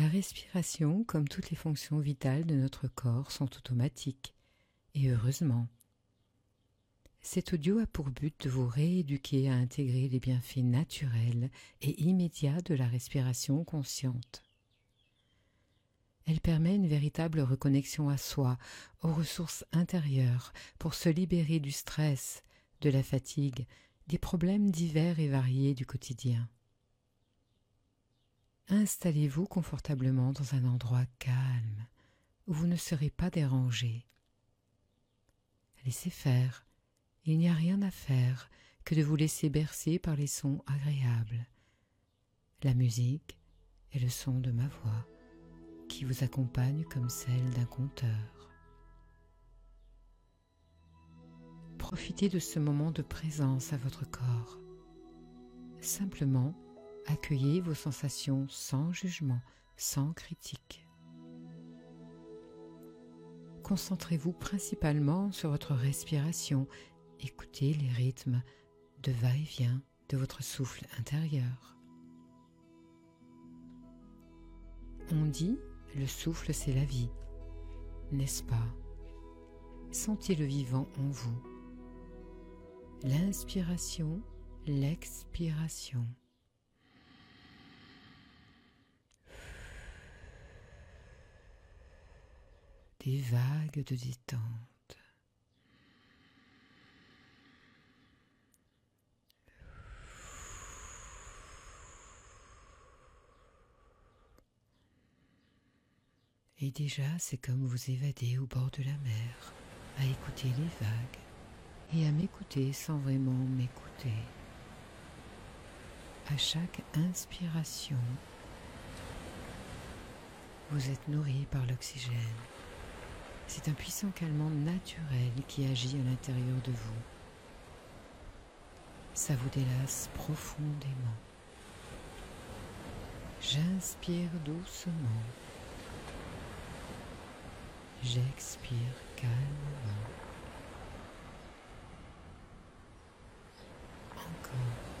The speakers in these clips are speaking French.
La respiration, comme toutes les fonctions vitales de notre corps, sont automatiques, et heureusement. Cet audio a pour but de vous rééduquer à intégrer les bienfaits naturels et immédiats de la respiration consciente. Elle permet une véritable reconnexion à soi, aux ressources intérieures, pour se libérer du stress, de la fatigue, des problèmes divers et variés du quotidien. Installez-vous confortablement dans un endroit calme où vous ne serez pas dérangé. Laissez faire, il n'y a rien à faire que de vous laisser bercer par les sons agréables, la musique et le son de ma voix qui vous accompagne comme celle d'un conteur. Profitez de ce moment de présence à votre corps. Simplement, accueillez vos sensations sans jugement, sans critique. Concentrez-vous principalement sur votre respiration, écoutez les rythmes de va-et-vient de votre souffle intérieur. On dit le souffle, c'est la vie, n'est-ce pas? Sentez le vivant en vous. L'inspiration, l'expiration. Des vagues de détente. Et déjà, c'est comme vous évader au bord de la mer, à écouter les vagues et à m'écouter sans vraiment m'écouter. À chaque inspiration, vous êtes nourri par l'oxygène. C'est un puissant calmant naturel qui agit à l'intérieur de vous. Ça vous délasse profondément. J'inspire doucement. J'expire calmement. Encore.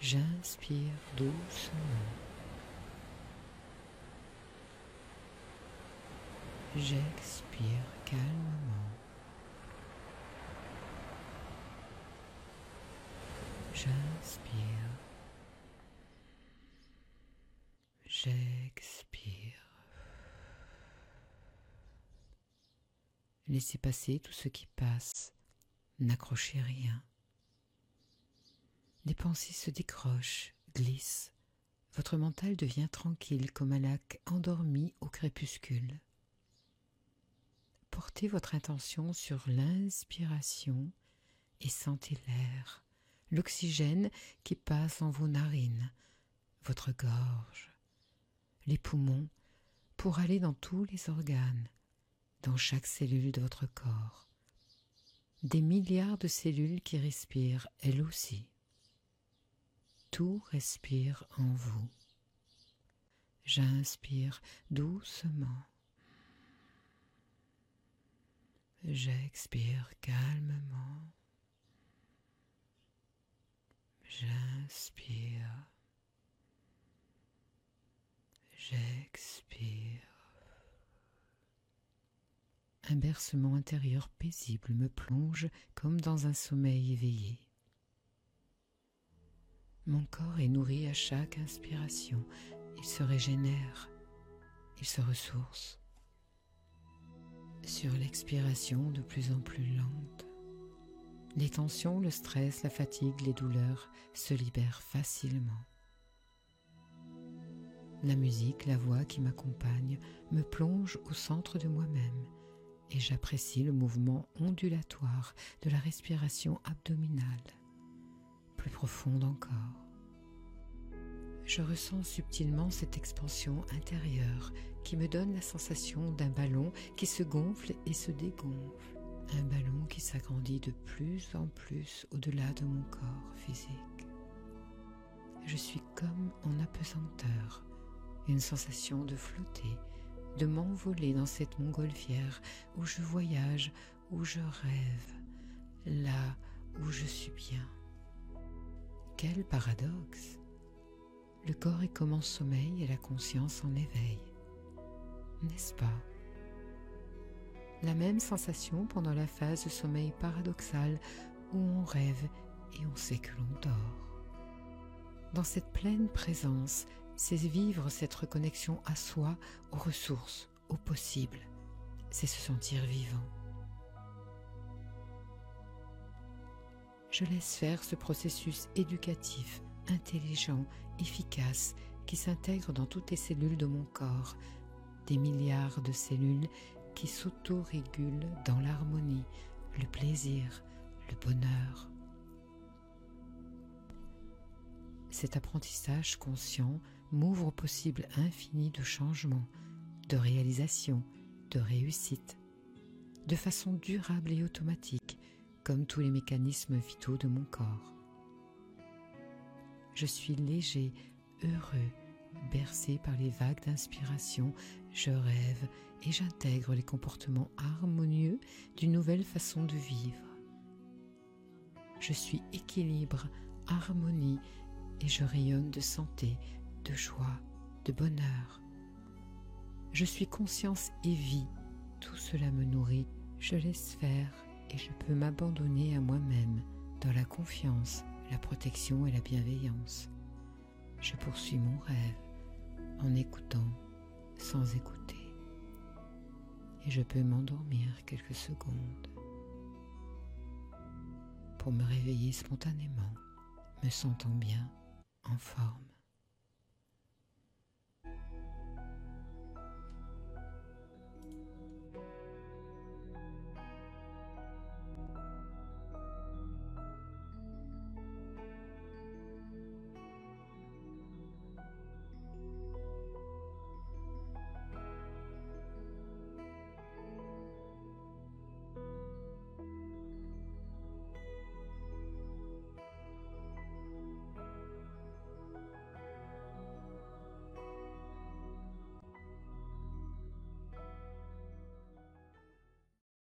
J'inspire doucement. J'expire calmement. J'inspire. J'expire. Laissez passer tout ce qui passe. N'accrochez rien. Les pensées se décrochent, glissent. Votre mental devient tranquille comme un lac endormi au crépuscule. Portez votre intention sur l'inspiration et sentez l'air, l'oxygène qui passe dans vos narines, votre gorge, les poumons, pour aller dans tous les organes, dans chaque cellule de votre corps. Des milliards de cellules qui respirent, elles aussi. Tout respire en vous. J'inspire doucement. J'expire calmement. J'inspire. J'expire. Un bercement intérieur paisible me plonge comme dans un sommeil éveillé. Mon corps est nourri à chaque inspiration. Il se régénère, il se ressource. Sur l'expiration de plus en plus lente, les tensions, le stress, la fatigue, les douleurs se libèrent facilement. La musique, la voix qui m'accompagne me plonge au centre de moi-même et j'apprécie le mouvement ondulatoire de la respiration abdominale, plus profonde encore. Je ressens subtilement cette expansion intérieure qui me donne la sensation d'un ballon qui se gonfle et se dégonfle, un ballon qui s'agrandit de plus en plus au-delà de mon corps physique. Je suis comme en apesanteur, une sensation de flotter, de m'envoler dans cette montgolfière où je voyage, où je rêve, là où je suis bien. Quel paradoxe Le corps est comme en sommeil et la conscience en éveil. N'est-ce pas? La même sensation pendant la phase de sommeil paradoxal où on rêve et on sait que l'on dort. Dans cette pleine présence, c'est vivre cette reconnexion à soi, aux ressources, au possible. C'est se sentir vivant. Je laisse faire ce processus éducatif, intelligent, efficace, qui s'intègre dans toutes les cellules de mon corps, des milliards de cellules qui s'auto-régulent dans l'harmonie, le plaisir, le bonheur. Cet apprentissage conscient m'ouvre au possible infini de changements, de réalisations, de réussites, de façon durable et automatique, comme tous les mécanismes vitaux de mon corps. Je suis léger, heureux, bercé par les vagues d'inspiration, je rêve et j'intègre les comportements harmonieux d'une nouvelle façon de vivre. Je suis équilibre, harmonie et je rayonne de santé, de joie, de bonheur. Je suis conscience et vie, tout cela me nourrit, je laisse faire et je peux m'abandonner à moi-même dans la confiance, la protection et la bienveillance. Je poursuis mon rêve en écoutant sans écouter. Et je peux m'endormir quelques secondes pour me réveiller spontanément, me sentant bien, en forme.